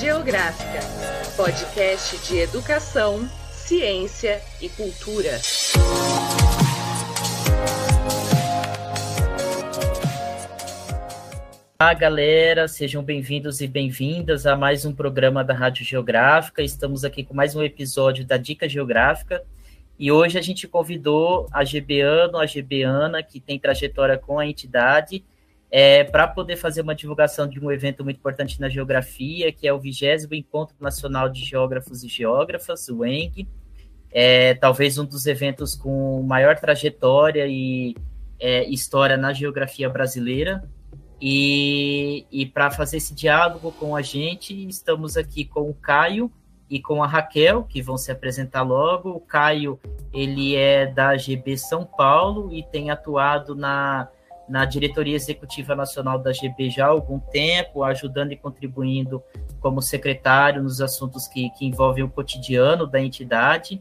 Geográfica, podcast de educação, ciência e cultura. Olá, galera, sejam bem-vindos e bem-vindas a mais um programa da Rádio Geográfica. Estamos aqui com mais um episódio da Dica Geográfica. E hoje a gente convidou a GBano, a GBana, que tem trajetória com a entidade, é, para poder fazer uma divulgação de um evento muito importante na geografia, que é o 20 Encontro Nacional de Geógrafos e Geógrafas, o ENG. É, talvez um dos eventos com maior trajetória e é, história na geografia brasileira. E, e para fazer esse diálogo com a gente, estamos aqui com o Caio e com a Raquel, que vão se apresentar logo. O Caio, ele é da GB São Paulo e tem atuado na na diretoria executiva nacional da GB já há algum tempo, ajudando e contribuindo como secretário nos assuntos que, que envolvem o cotidiano da entidade.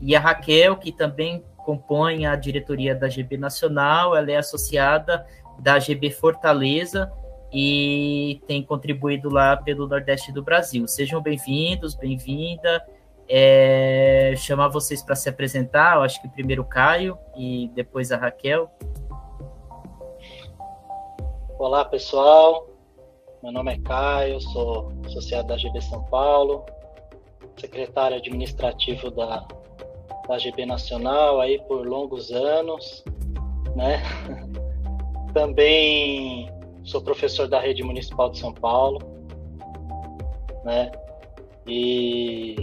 E a Raquel, que também compõe a diretoria da GB Nacional, ela é associada da GB Fortaleza e tem contribuído lá pelo Nordeste do Brasil. Sejam bem-vindos, bem-vinda. É, chamar vocês para se apresentar, eu acho que primeiro o Caio e depois a Raquel. Olá, pessoal. Meu nome é Caio, sou associado da GB São Paulo, secretário administrativo da, da GB Nacional aí por longos anos, né? Também sou professor da Rede Municipal de São Paulo, né? E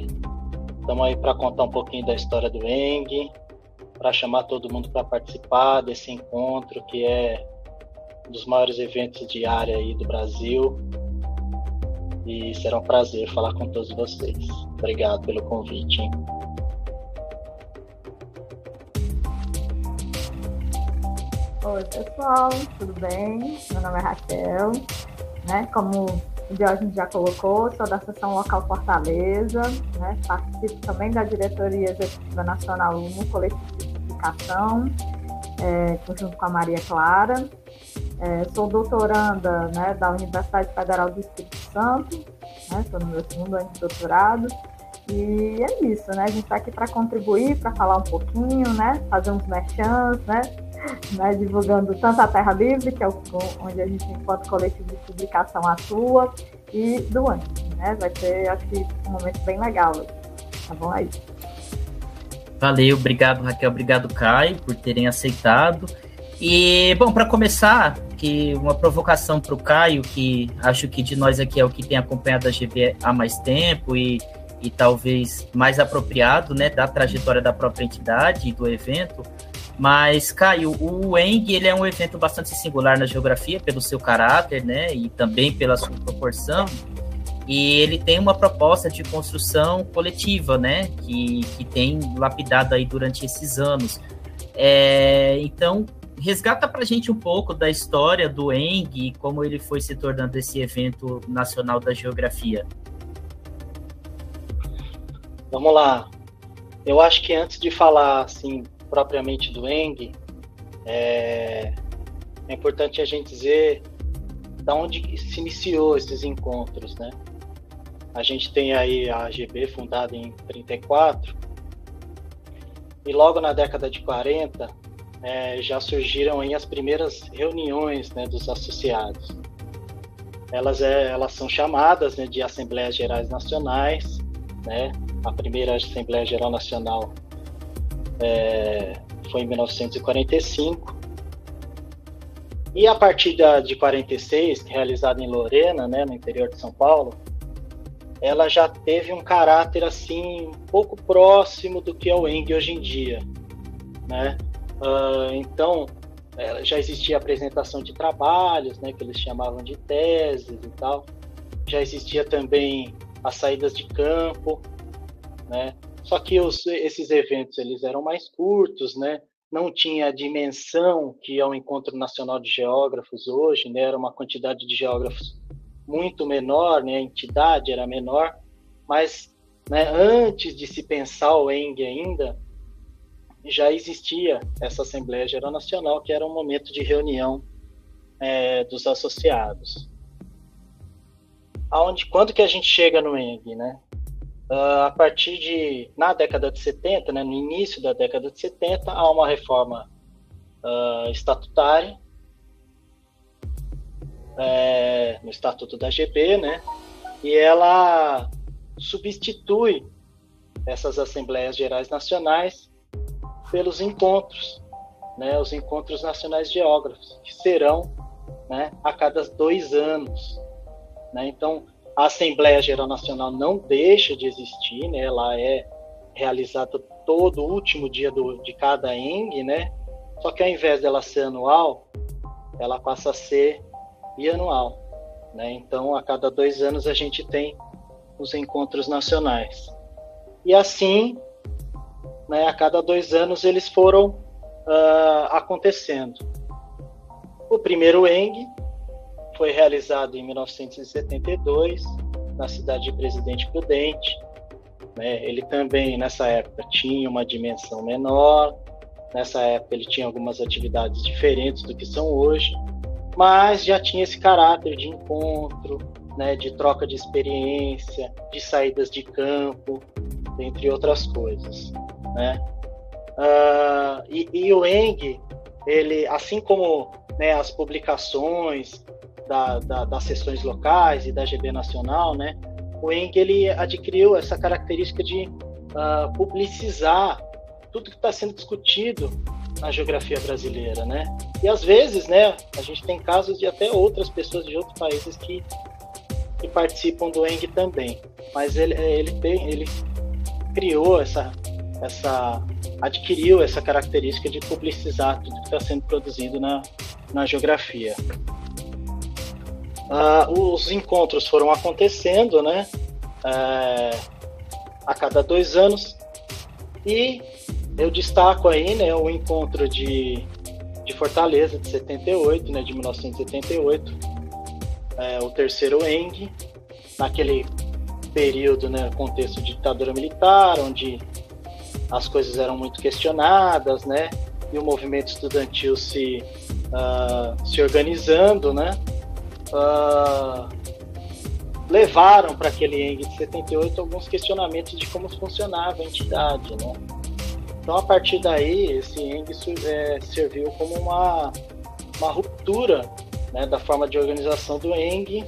estamos aí para contar um pouquinho da história do ENG, para chamar todo mundo para participar desse encontro que é dos maiores eventos de área aí do Brasil. E será um prazer falar com todos vocês. Obrigado pelo convite. Hein? Oi, pessoal, tudo bem? Meu nome é Raquel, né? Como o Diógenes já colocou, sou da Seção Local Fortaleza, né? participo também da Diretoria Executiva Nacional no Coletivo de Publicação, é, junto com a Maria Clara. É, sou doutoranda né, da Universidade Federal do Espírito Santo, né, estou no meu segundo ano de doutorado. E é isso, né? A gente está aqui para contribuir, para falar um pouquinho, né? Fazer uns merchants, né? né? Divulgando tanto a Terra Livre, que é o, onde a gente, enquanto coletivo de publicação, atua, e do ano, né? Vai ser, acho que, um momento bem legal. Tá bom? É isso. Valeu, obrigado, Raquel, obrigado, Caio, por terem aceitado. E, bom, para começar, que uma provocação para o Caio, que acho que de nós aqui é o que tem acompanhado a GB há mais tempo e, e talvez mais apropriado, né, da trajetória da própria entidade e do evento. Mas, Caio, o ENG ele é um evento bastante singular na geografia pelo seu caráter, né, e também pela sua proporção. E ele tem uma proposta de construção coletiva, né, que, que tem lapidado aí durante esses anos. É, então, resgata para a gente um pouco da história do Eng e como ele foi se tornando esse evento nacional da geografia. Vamos lá. Eu acho que antes de falar assim propriamente do Eng, é, é importante a gente dizer da onde se iniciou esses encontros, né? A gente tem aí a AGB fundada em 34 e logo na década de 40 é, já surgiram aí as primeiras reuniões né, dos associados. Elas, é, elas são chamadas né, de Assembleias Gerais Nacionais, né? A primeira Assembleia Geral Nacional é, foi em 1945. E a partir da, de 46, realizada em Lorena, né, no interior de São Paulo, ela já teve um caráter assim um pouco próximo do que é o ENG hoje em dia, né? Uh, então, é, já existia apresentação de trabalhos, né, que eles chamavam de teses e tal. Já existia também as saídas de campo, né? Só que os, esses eventos eles eram mais curtos, né? Não tinha a dimensão que é o Encontro Nacional de Geógrafos hoje, né? Era uma quantidade de geógrafos muito menor, né? A entidade era menor, mas né, antes de se pensar o ENG ainda, já existia essa Assembleia Geral Nacional, que era um momento de reunião é, dos associados. aonde, quando que a gente chega no ENG, né? Uh, a partir de, na década de 70, né, no início da década de 70, há uma reforma uh, estatutária é, no Estatuto da GB, né, e ela substitui essas Assembleias Gerais Nacionais pelos encontros, né, os encontros nacionais geógrafos, que serão né, a cada dois anos. Né? Então, a Assembleia Geral Nacional não deixa de existir, né? ela é realizada todo último dia do, de cada ENG, né? só que ao invés dela ser anual, ela passa a ser bianual. Né? Então, a cada dois anos a gente tem os encontros nacionais. E assim, né, a cada dois anos eles foram uh, acontecendo. O primeiro ENG foi realizado em 1972 na cidade de Presidente Prudente. Né? Ele também, nessa época, tinha uma dimensão menor, nessa época ele tinha algumas atividades diferentes do que são hoje, mas já tinha esse caráter de encontro, né, de troca de experiência, de saídas de campo, entre outras coisas. Né? Uh, e, e, o Eng, ele, assim como né, as publicações da, da, das sessões locais e da GB Nacional, né, o Eng ele adquiriu essa característica de uh, publicizar tudo que está sendo discutido na geografia brasileira, né? E às vezes, né, a gente tem casos de até outras pessoas de outros países que, que participam do Eng também, mas ele ele tem ele criou essa essa adquiriu essa característica de publicizar tudo que está sendo produzido na, na geografia. Uh, os encontros foram acontecendo, né? Uh, a cada dois anos. E eu destaco aí, né, o encontro de, de Fortaleza de 78, né, de 1978, é, o terceiro ENG, naquele período, né, contexto de ditadura militar, onde as coisas eram muito questionadas, né, e o movimento estudantil se, uh, se organizando, né, uh, levaram para aquele ENG de 78 alguns questionamentos de como funcionava a entidade, né? Então, a partir daí, esse ENG é, serviu como uma, uma ruptura né, da forma de organização do ENG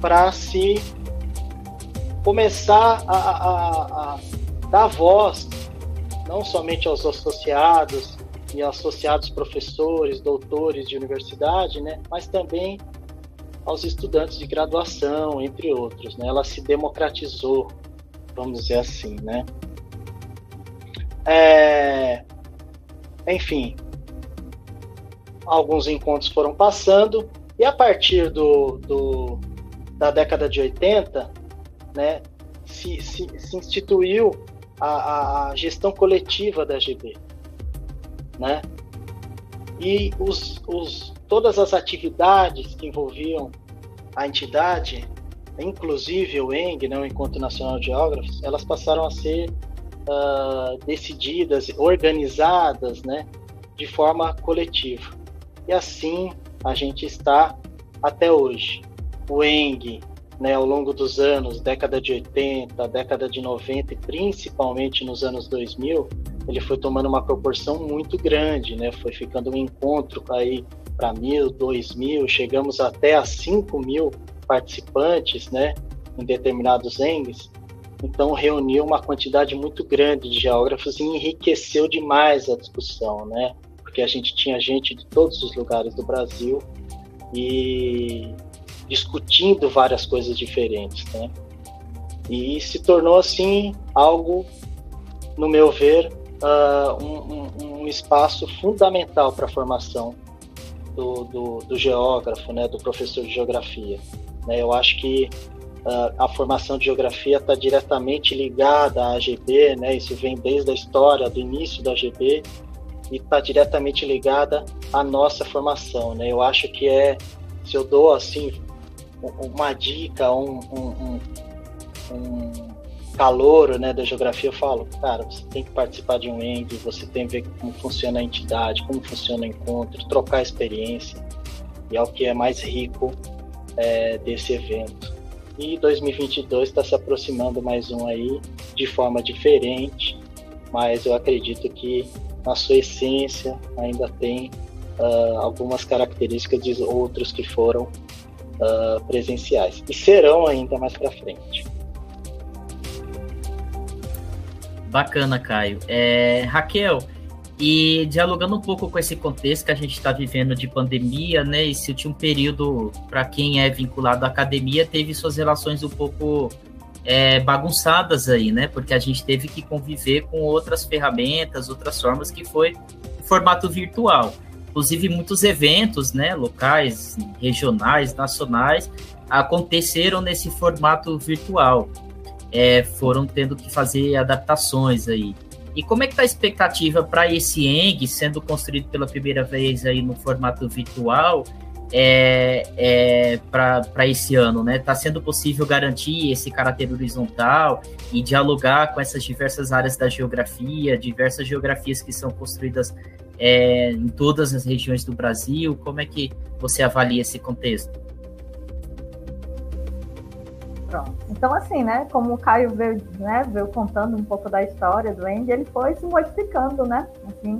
para se começar a, a, a, dar voz não somente aos associados e associados professores, doutores de universidade, né, mas também aos estudantes de graduação, entre outros. Né? Ela se democratizou, vamos dizer assim. Né? É... Enfim, alguns encontros foram passando, e a partir do, do da década de 80, né, se, se, se instituiu a, a, gestão coletiva da GB. Né? E os, os, todas as atividades que envolviam a entidade, inclusive o ENG, né, o Encontro Nacional de Geógrafos, elas passaram a ser uh, decididas, organizadas né, de forma coletiva. E assim a gente está até hoje. O ENG, né, ao longo dos anos, década de 80, década de 90 e principalmente nos anos 2000, ele foi tomando uma proporção muito grande, né? Foi ficando um encontro aí para mil, dois mil, chegamos até a cinco mil participantes, né? Em determinados ENGs. Então reuniu uma quantidade muito grande de geógrafos e enriqueceu demais a discussão, né? Porque a gente tinha gente de todos os lugares do Brasil e discutindo várias coisas diferentes, né? E se tornou assim algo, no meu ver, uh, um, um, espaço fundamental para a formação do, do, do, geógrafo, né, do professor de geografia. Né? Eu acho que uh, a formação de geografia está diretamente ligada à AGB, né? isso vem desde a história, do início da AGB, e está diretamente ligada à nossa formação. Né? Eu acho que é, se eu dou assim uma dica, um, um, um calor né, da geografia, eu falo, cara, você tem que participar de um ENG, você tem que ver como funciona a entidade, como funciona o encontro, trocar experiência, e é o que é mais rico é, desse evento. E 2022 está se aproximando mais um aí de forma diferente, mas eu acredito que na sua essência ainda tem uh, algumas características de outros que foram uh, presenciais e serão ainda mais para frente. Bacana, Caio. É, Raquel, e dialogando um pouco com esse contexto que a gente está vivendo de pandemia, né? Esse último período, para quem é vinculado à academia, teve suas relações um pouco é, bagunçadas aí, né? Porque a gente teve que conviver com outras ferramentas, outras formas, que foi formato virtual. Inclusive, muitos eventos, né, locais, regionais, nacionais, aconteceram nesse formato virtual. É, foram tendo que fazer adaptações aí. E como é que está a expectativa para esse ENG sendo construído pela primeira vez aí no formato virtual é, é, para esse ano, né? Está sendo possível garantir esse caráter horizontal e dialogar com essas diversas áreas da geografia, diversas geografias que são construídas é, em todas as regiões do Brasil? Como é que você avalia esse contexto? Pronto. Então, assim, né, como o Caio veio, né, veio contando um pouco da história do Andy, ele foi se modificando, né, assim,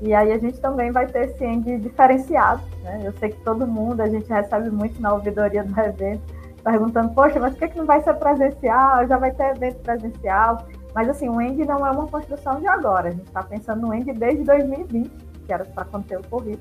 e aí a gente também vai ter esse Andy diferenciado, né, eu sei que todo mundo, a gente recebe muito na ouvidoria do evento, perguntando, poxa, mas por que, que não vai ser presencial, já vai ter evento presencial, mas assim, o Andy não é uma construção de agora, a gente está pensando no Andy desde 2020, que era para acontecer o Covid,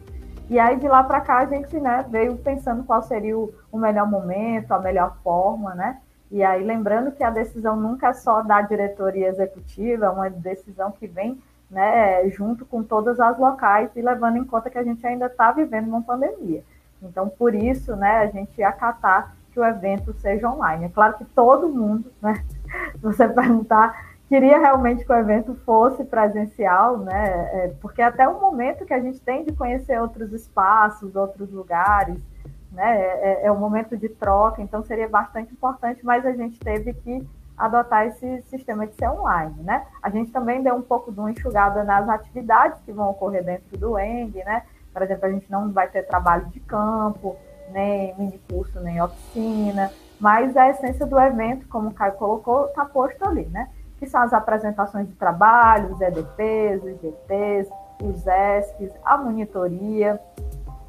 e aí de lá para cá a gente né, veio pensando qual seria o, o, melhor momento, a melhor forma, né? E aí lembrando que a decisão nunca é só da diretoria executiva, é uma decisão que vem né, junto com todas as locais e levando em conta que a gente ainda está vivendo uma pandemia. Então, por isso, né, a gente acatar que o evento seja online. É claro que todo mundo, né, se você perguntar queria realmente que o evento fosse presencial, né? É, porque até o momento que a gente tem de conhecer outros espaços, outros lugares, né? É, é um momento de troca, então seria bastante importante, mas a gente teve que adotar esse sistema de ser online, né? A gente também deu um pouco de uma enxugada nas atividades que vão ocorrer dentro do ENG, né? Por exemplo, a gente não vai ter trabalho de campo, nem mini curso, nem oficina, mas a essência do evento, como o Caio colocou, está posto ali, né? Que são as apresentações de trabalho, os EDPs, os GTs, os ESCs, a monitoria,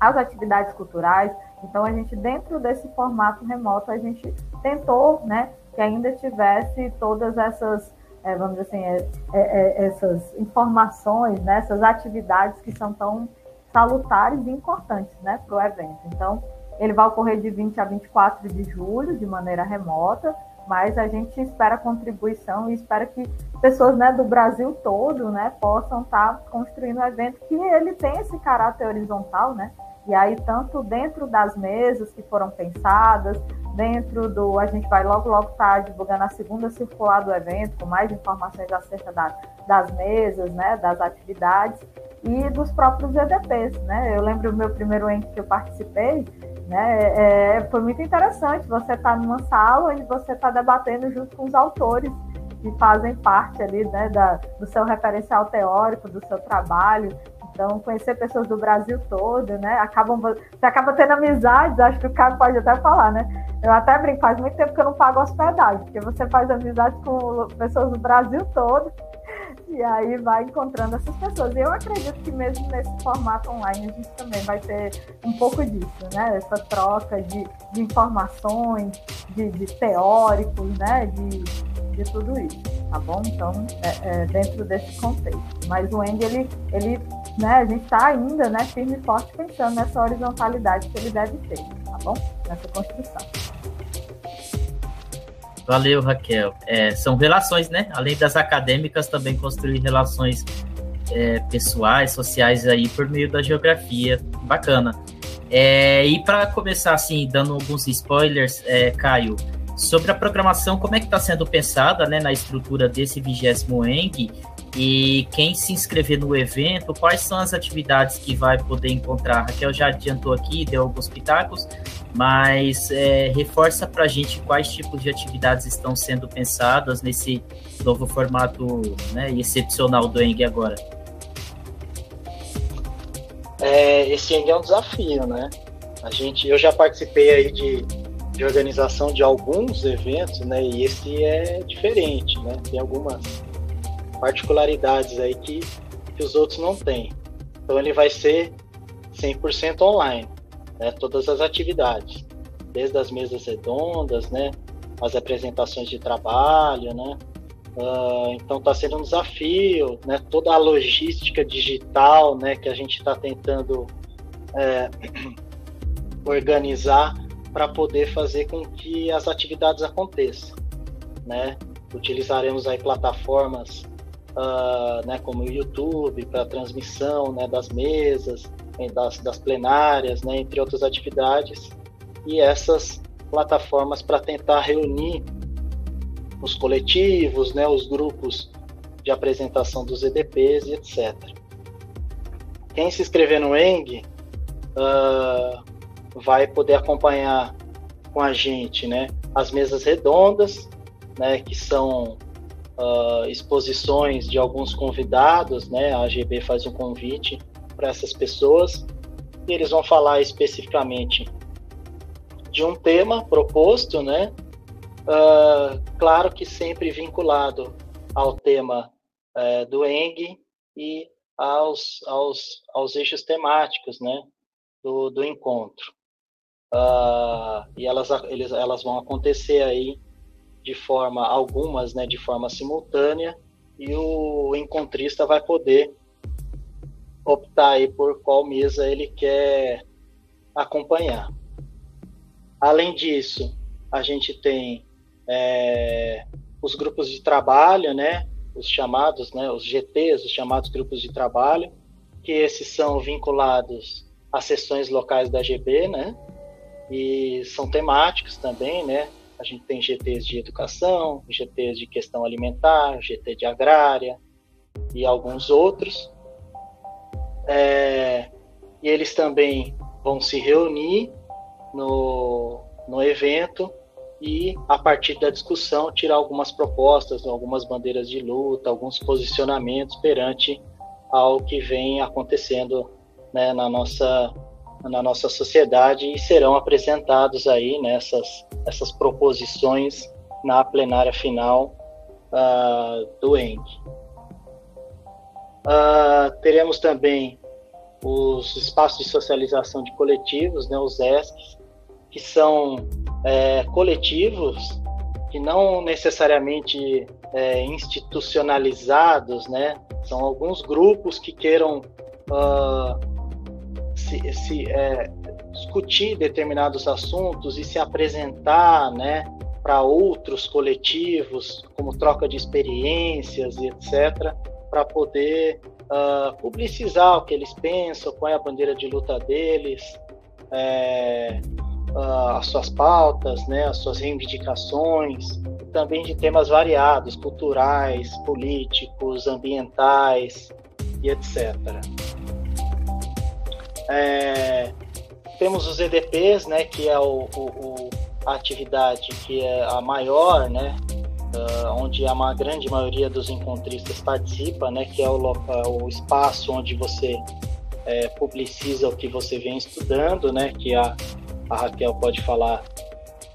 as atividades culturais. Então, a gente, dentro desse formato remoto, a gente tentou né, que ainda tivesse todas essas, é, vamos dizer assim, é, é, é essas informações, né, essas atividades que são tão salutares e importantes né, para o evento. Então, ele vai ocorrer de 20 a 24 de julho, de maneira remota, mas a gente espera contribuição e espera que pessoas né, do Brasil todo né, possam estar tá construindo um evento que ele tem esse caráter horizontal, né? E aí, tanto dentro das mesas que foram pensadas, dentro do. A gente vai logo, logo estar tá divulgando a segunda circular do evento, com mais informações acerca da, das mesas, né, das atividades e dos próprios EDPs. Né? Eu lembro o meu primeiro ente que eu participei, né? É, é, foi muito interessante você estar tá numa sala onde você está debatendo junto com os autores que fazem parte ali né, da, do seu referencial teórico, do seu trabalho. Então, conhecer pessoas do Brasil todo, né? Acabam, você acaba tendo amizades, acho que o cara pode até falar, né? Eu até brinco, faz muito tempo que eu não pago hospedagem, porque você faz amizade com pessoas do Brasil todo e aí vai encontrando essas pessoas. Eu acredito que mesmo nesse formato online a gente também vai ter um pouco disso, né? Essa troca de, de informações, de, de, teóricos, né? De, de tudo isso, tá bom? Então, é, é dentro desse contexto. Mas o Andy, ele, ele né, a gente está ainda né, firme e forte pensando nessa horizontalidade que ele deve ter, tá bom? Nessa construção. Valeu, Raquel. É, são relações, né? Além das acadêmicas, também construir relações é, pessoais, sociais aí por meio da geografia. Bacana. É, e para começar, assim, dando alguns spoilers, é, Caio, sobre a programação, como é que está sendo pensada né, na estrutura desse vigésimo ENG e quem se inscrever no evento, quais são as atividades que vai poder encontrar? Raquel já adiantou aqui, deu alguns pitacos, mas é, reforça para a gente quais tipos de atividades estão sendo pensadas nesse novo formato né, excepcional do Eng agora. É, esse Eng é um desafio, né? A gente, eu já participei aí de de organização de alguns eventos, né? E esse é diferente, né? Tem algumas particularidades aí que, que os outros não têm. Então ele vai ser 100% online, né? Todas as atividades, desde as mesas redondas, né? As apresentações de trabalho, né? Uh, então está sendo um desafio, né? Toda a logística digital, né? Que a gente está tentando é, organizar para poder fazer com que as atividades aconteçam, né? Utilizaremos aí plataformas, uh, né, como o YouTube para transmissão, né, das mesas, das, das plenárias, né, entre outras atividades, e essas plataformas para tentar reunir os coletivos, né, os grupos de apresentação dos EDPs e etc. Quem se inscrever no ENG uh, vai poder acompanhar com a gente, né, as mesas redondas, né, que são uh, exposições de alguns convidados, né, a AGB faz um convite para essas pessoas e eles vão falar especificamente de um tema proposto, né, uh, claro que sempre vinculado ao tema uh, do ENG e aos, aos, aos eixos temáticos, né, do, do encontro. Uh, e elas, eles, elas vão acontecer aí de forma, algumas, né, de forma simultânea, e o encontrista vai poder optar aí por qual mesa ele quer acompanhar. Além disso, a gente tem é, os grupos de trabalho, né, os chamados, né, os GTs, os chamados grupos de trabalho, que esses são vinculados às sessões locais da GB, né, e são temáticos também, né? A gente tem GTs de educação, GTs de questão alimentar, GT de agrária e alguns outros. É, e eles também vão se reunir no, no evento e, a partir da discussão, tirar algumas propostas, algumas bandeiras de luta, alguns posicionamentos perante ao que vem acontecendo né, na nossa na nossa sociedade e serão apresentados aí nessas essas proposições na plenária final uh, do ENG. Uh, teremos também os espaços de socialização de coletivos, né, os ESCs, que são é, coletivos que não necessariamente é, institucionalizados, né? São alguns grupos que queiram uh, se, se é, discutir determinados assuntos e se apresentar, né, para outros coletivos, como troca de experiências e etc., para poder uh, publicizar o que eles pensam, qual é a bandeira de luta deles, é, uh, as suas pautas, né, as suas reivindicações, também de temas variados, culturais, políticos, ambientais e etc. É, temos os EDPs, né, que é o, o, a atividade que é a maior, né, uh, onde a uma grande maioria dos encontristas participa, né, que é o, o espaço onde você é, publiciza o que você vem estudando, né, que a, a Raquel pode falar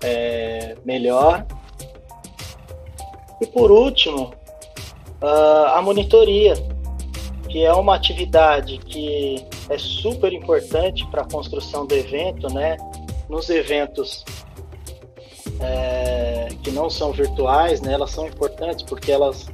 é, melhor. E por último, uh, a monitoria, que é uma atividade que é super importante para a construção do evento, né? Nos eventos é, que não são virtuais, né? Elas são importantes porque elas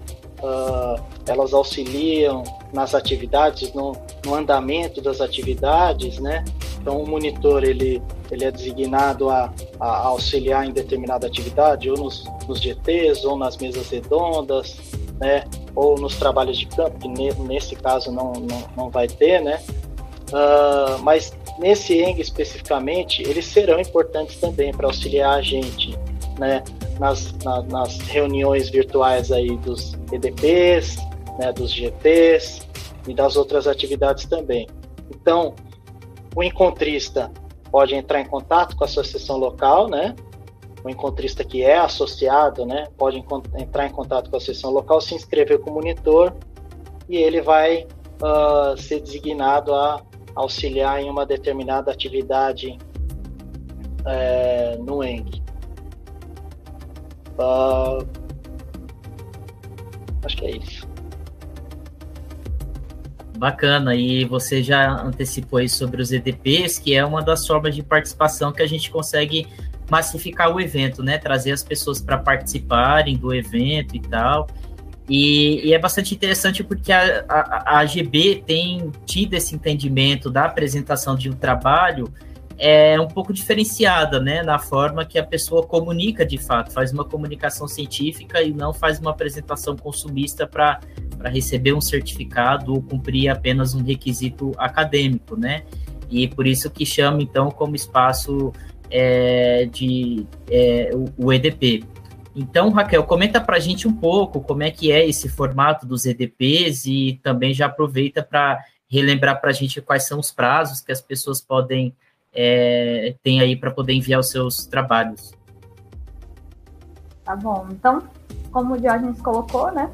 uh, elas auxiliam nas atividades, no, no, andamento das atividades, né? Então o monitor ele ele é designado a, a auxiliar em determinada atividade, ou nos, nos GTs, ou nas mesas redondas, né? Ou nos trabalhos de campo, que ne, nesse caso não, não, não vai ter, né? Uh, mas nesse ENG especificamente, eles serão importantes também para auxiliar a gente né, nas, na, nas reuniões virtuais aí dos EDPs, né, dos GTs e das outras atividades também. Então, o encontrista pode entrar em contato com a seção local, né? O encontrista que é associado, né, pode entrar em contato com a seção local, se inscrever como monitor e ele vai uh, ser designado a auxiliar em uma determinada atividade é, no ENG. Uh, acho que é isso. Bacana, e você já antecipou aí sobre os EDPs, que é uma das formas de participação que a gente consegue massificar o evento, né? Trazer as pessoas para participarem do evento e tal. E, e, é bastante interessante porque a, a, a AGB tem tido esse entendimento da apresentação de um trabalho é um pouco diferenciada, né, na forma que a pessoa comunica de fato, faz uma comunicação científica e não faz uma apresentação consumista para receber um certificado ou cumprir apenas um requisito acadêmico, né? E por isso que chama então como espaço é, de é, o, o EDP. Então, Raquel, comenta para a gente um pouco como é que é esse formato dos EDPs e também já aproveita para relembrar para a gente quais são os prazos que as pessoas podem é, ter aí para poder enviar os seus trabalhos. Tá bom. Então, como o Diógenes colocou, né?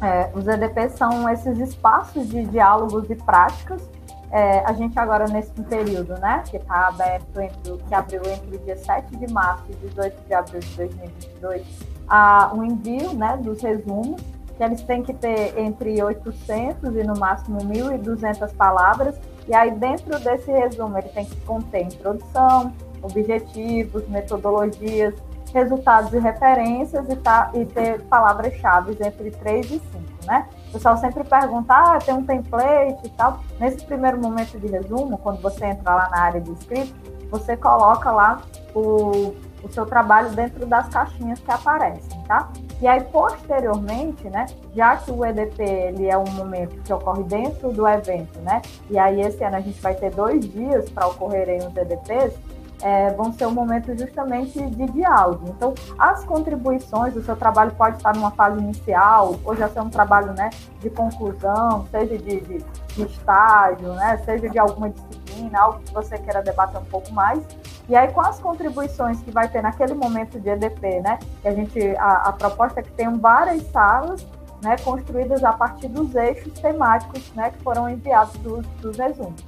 É, os EDPs são esses espaços de diálogos e práticas é, a gente agora nesse período, né, que está aberto entre, que abriu entre o dia 7 de março e 18 de abril de 2022, a, o envio, né, dos resumos, que eles têm que ter entre 800 e no máximo 1.200 palavras, e aí dentro desse resumo ele tem que conter introdução, objetivos, metodologias, resultados e referências e, tá, e ter palavras-chave entre 3 e 5, né? O pessoal sempre pergunta, ah, tem um template e tal. Nesse primeiro momento de resumo, quando você entra lá na área de escrito, você coloca lá o, o seu trabalho dentro das caixinhas que aparecem, tá? E aí, posteriormente, né, já que o EDP ele é um momento que ocorre dentro do evento, né, e aí esse ano a gente vai ter dois dias para ocorrerem os EDPs, é, vão ser um momento justamente de diálogo. Então, as contribuições do seu trabalho pode estar numa fase inicial, ou já ser um trabalho né, de conclusão, seja de, de, de estágio, né, seja de alguma disciplina, algo que você queira debater um pouco mais. E aí, com as contribuições que vai ter naquele momento de EDP, né, que a gente, a, a proposta é que tenham várias salas né, construídas a partir dos eixos temáticos né, que foram enviados dos, dos resumos.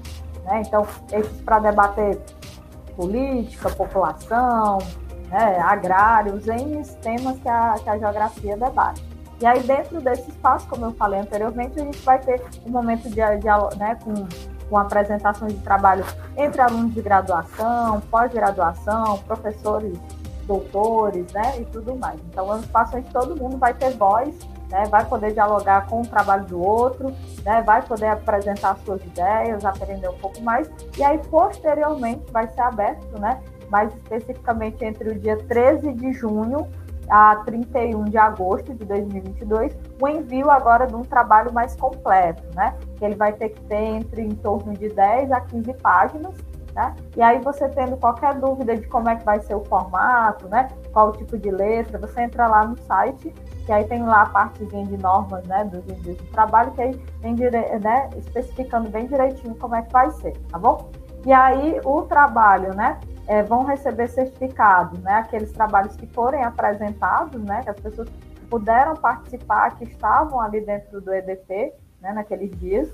Né? Então, eixos para debater política, população, né, agrários, em temas que a, que a geografia debate. E aí, dentro desse espaço, como eu falei anteriormente, a gente vai ter um momento de, né, com, com apresentações de trabalho entre alunos de graduação, pós-graduação, professores, doutores, né, e tudo mais. Então, é um espaço onde todo mundo vai ter voz né, vai poder dialogar com o trabalho do outro, né, vai poder apresentar suas ideias, aprender um pouco mais, e aí posteriormente vai ser aberto, né, mais especificamente entre o dia 13 de junho a 31 de agosto de 2022, o envio agora de um trabalho mais completo, né, que ele vai ter que ter entre em torno de 10 a 15 páginas, né? E aí você tendo qualquer dúvida de como é que vai ser o formato, né? Qual o tipo de letra, você entra lá no site que aí tem lá a partezinha de normas, né, dos envios de trabalho, que aí tem né, especificando bem direitinho como é que vai ser, tá bom? E aí o trabalho, né, é, vão receber certificados, né, aqueles trabalhos que forem apresentados, né, que as pessoas puderam participar, que estavam ali dentro do EDP, né, naqueles dias,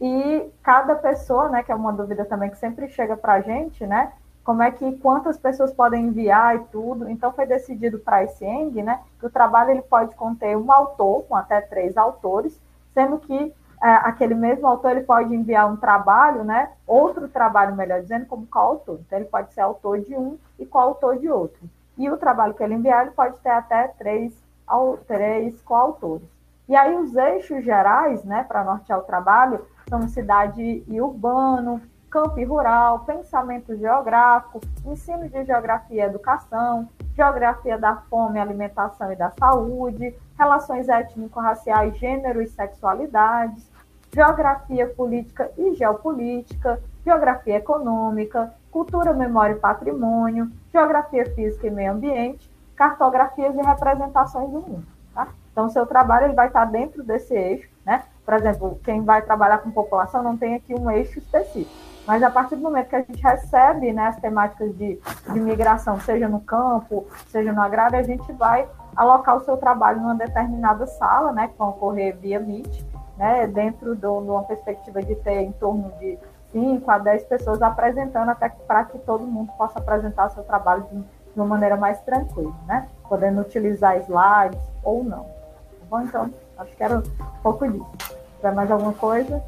e cada pessoa, né, que é uma dúvida também que sempre chega para a gente, né, como é que quantas pessoas podem enviar e tudo. Então foi decidido para esse ENG, né, que o trabalho ele pode conter um autor, com até três autores, sendo que é, aquele mesmo autor ele pode enviar um trabalho, né, outro trabalho, melhor dizendo, como coautor. Então ele pode ser autor de um e coautor de outro. E o trabalho que ele enviar, ele pode ter até três, três coautores. E aí os eixos gerais, né, para nortear o trabalho, são cidade e urbano, campo rural, pensamento geográfico, ensino de geografia e educação, geografia da fome, alimentação e da saúde, relações étnico-raciais, gênero e sexualidades, geografia política e geopolítica, geografia econômica, cultura, memória e patrimônio, geografia física e meio ambiente, cartografias e representações do mundo. Tá? Então, seu trabalho ele vai estar dentro desse eixo, né? Por exemplo, quem vai trabalhar com população não tem aqui um eixo específico. Mas a partir do momento que a gente recebe né, as temáticas de, de migração, seja no campo, seja no agrário, a gente vai alocar o seu trabalho numa determinada sala, né, que vai ocorrer via Meet, né, dentro de uma perspectiva de ter em torno de 5 a 10 pessoas apresentando, até para que todo mundo possa apresentar seu trabalho de, de uma maneira mais tranquila, né? Podendo utilizar slides ou não. Tá bom? Então, acho que era um pouco disso. Tiver mais alguma coisa?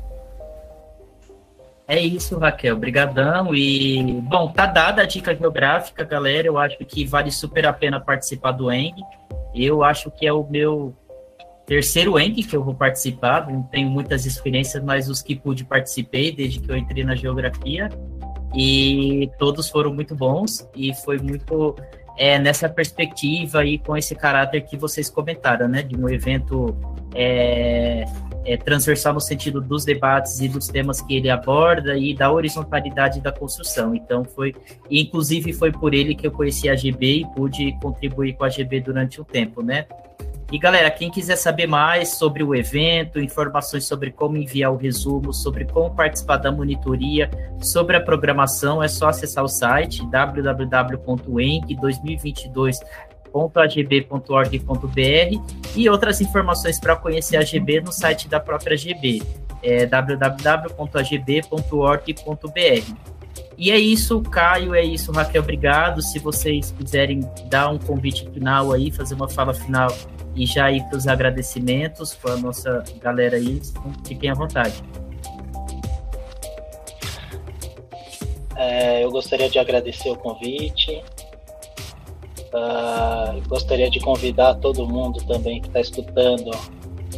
É isso, Raquel. Obrigadão. E, bom, tá dada a dica geográfica, galera. Eu acho que vale super a pena participar do ENG. Eu acho que é o meu terceiro ENG que eu vou participar. Não tenho muitas experiências, mas os que pude participei desde que eu entrei na geografia. E todos foram muito bons e foi muito é, nessa perspectiva e com esse caráter que vocês comentaram, né? De um evento é, é, transversal no sentido dos debates e dos temas que ele aborda e da horizontalidade da construção. Então foi, inclusive foi por ele que eu conheci a GB e pude contribuir com a GB durante o tempo, né? E galera, quem quiser saber mais sobre o evento, informações sobre como enviar o resumo, sobre como participar da monitoria, sobre a programação, é só acessar o site www.enc2022 www.agb.org.br e outras informações para conhecer a GB no site da própria GB, é www.agb.org.br. E é isso, Caio, é isso, Raquel, obrigado. Se vocês quiserem dar um convite final aí, fazer uma fala final e já ir para os agradecimentos com a nossa galera aí, fiquem à vontade. É, eu gostaria de agradecer o convite, Uh, gostaria de convidar todo mundo também que está escutando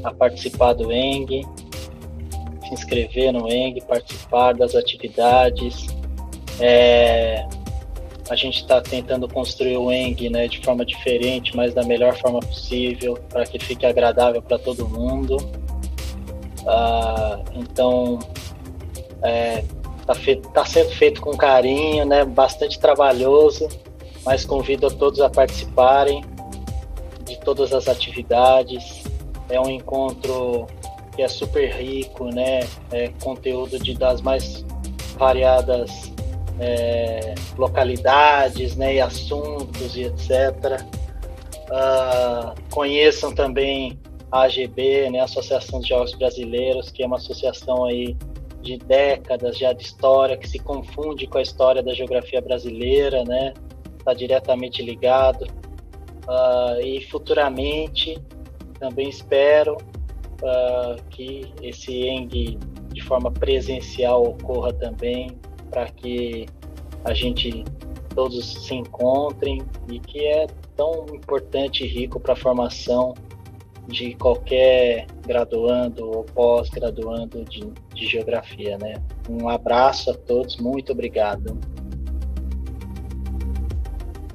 a participar do ENG, se inscrever no ENG, participar das atividades. É, a gente está tentando construir o ENG né, de forma diferente, mas da melhor forma possível, para que fique agradável para todo mundo. Uh, então, está é, tá tá sendo feito com carinho, né, bastante trabalhoso mas convido a todos a participarem de todas as atividades. É um encontro que é super rico, né? É conteúdo de das mais variadas é, localidades, né? E assuntos e etc. Uh, ah, conheçam também a AGB, né? Associação de Jogos Brasileiros, que é uma associação aí de décadas já de história que se confunde com a história da geografia brasileira, né? Está diretamente ligado. Uh, e futuramente também espero uh, que esse ENG de forma presencial ocorra também, para que a gente todos se encontrem e que é tão importante e rico para a formação de qualquer graduando ou pós-graduando de, de geografia, né? Um abraço a todos, muito obrigado.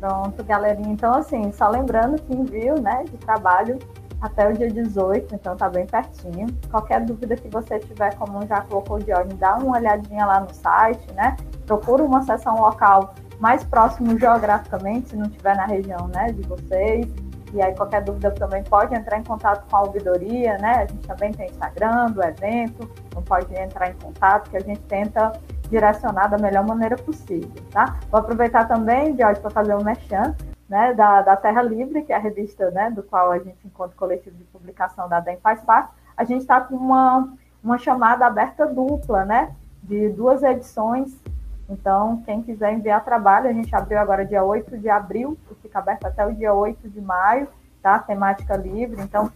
Pronto, galerinha. Então, assim, só lembrando que envio, né, de trabalho até o dia 18, então tá bem pertinho. Qualquer dúvida que você tiver, como já colocou de ordem, dá uma olhadinha lá no site, né? Procura uma sessão local mais próximo geograficamente, se não estiver na região, né, de vocês. E aí, qualquer dúvida também pode entrar em contato com a ouvidoria, né? A gente também tem Instagram do evento, então pode entrar em contato, que a gente tenta direcionar da melhor maneira possível, tá? Vou aproveitar também, Jorge, para fazer um mechan, né, da, da Terra Livre, que é a revista, né, do qual a gente encontra o coletivo de publicação da DEM faz parte, a gente está com uma, uma chamada aberta dupla, né, de duas edições, então, quem quiser enviar trabalho, a gente abriu agora dia 8 de abril, fica aberto até o dia 8 de maio, tá, temática livre, então,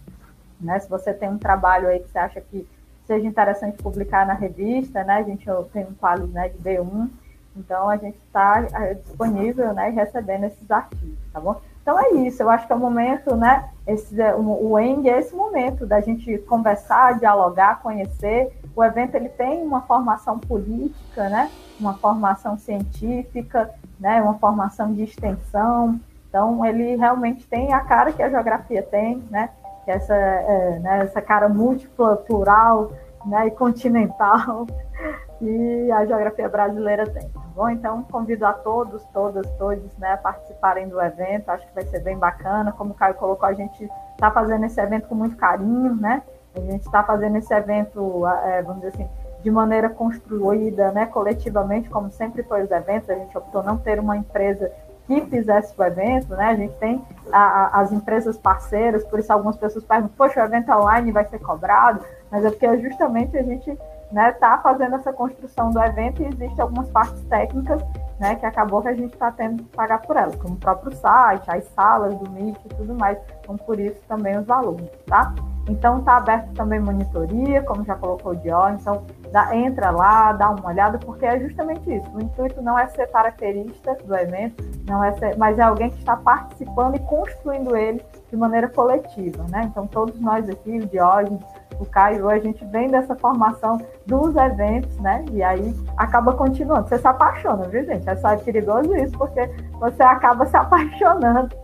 né, se você tem um trabalho aí que você acha que seja interessante publicar na revista, né? A gente tem um quadro né, de B1, então a gente está é, disponível, né, recebendo esses artigos, tá bom? Então é isso, eu acho que é o momento, né? Esse, o, o ENG é esse momento da gente conversar, dialogar, conhecer. O evento ele tem uma formação política, né? Uma formação científica, né? Uma formação de extensão. Então ele realmente tem a cara que a geografia tem, né? Essa, é, né, essa cara múltipla, plural né, e continental que a geografia brasileira tem. Tá bom? Então, convido a todos, todas, todos né, a participarem do evento, acho que vai ser bem bacana. Como o Caio colocou, a gente está fazendo esse evento com muito carinho, né? A gente está fazendo esse evento, é, vamos dizer assim, de maneira construída, né, coletivamente, como sempre foi os eventos. A gente optou não ter uma empresa que fizesse o evento, né? A gente tem a, a, as empresas parceiras, por isso algumas pessoas perguntam, poxa, o evento online vai ser cobrado, mas é porque justamente a gente né, tá fazendo essa construção do evento e existem algumas partes técnicas né, que acabou que a gente está tendo que pagar por elas, como o próprio site, as salas do Meet e tudo mais, então por isso também os valores, tá? Então está aberto também monitoria, como já colocou o Dior, então dá, entra lá, dá uma olhada, porque é justamente isso. O intuito não é ser característica do evento, não é ser, mas é alguém que está participando e construindo ele de maneira coletiva, né? Então todos nós aqui, o Diógenes, o Caio, a gente vem dessa formação dos eventos, né? E aí acaba continuando. Você se apaixona, viu, gente? É só é perigoso isso, porque você acaba se apaixonando,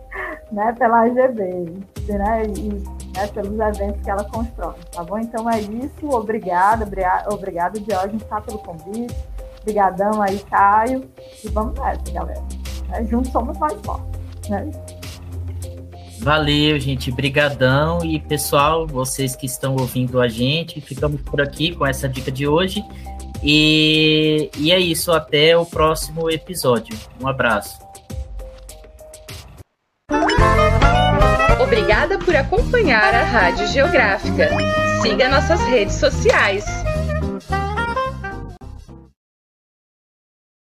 né, pela AGB, né? E né, pelos eventos que ela constrói, tá bom? Então é isso. Obrigada, obrigado, Diógenes, tá, pelo convite. Obrigadão aí, Caio. E vamos nessa, galera. Né? Juntos somos mais fortes, né? Valeu, gente. Brigadão. E, pessoal, vocês que estão ouvindo a gente, ficamos por aqui com essa dica de hoje. E, e é isso. Até o próximo episódio. Um abraço. Obrigada por acompanhar a Rádio Geográfica. Siga nossas redes sociais